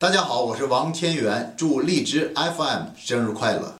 大家好我是王天元祝荔枝 fm 生日快乐。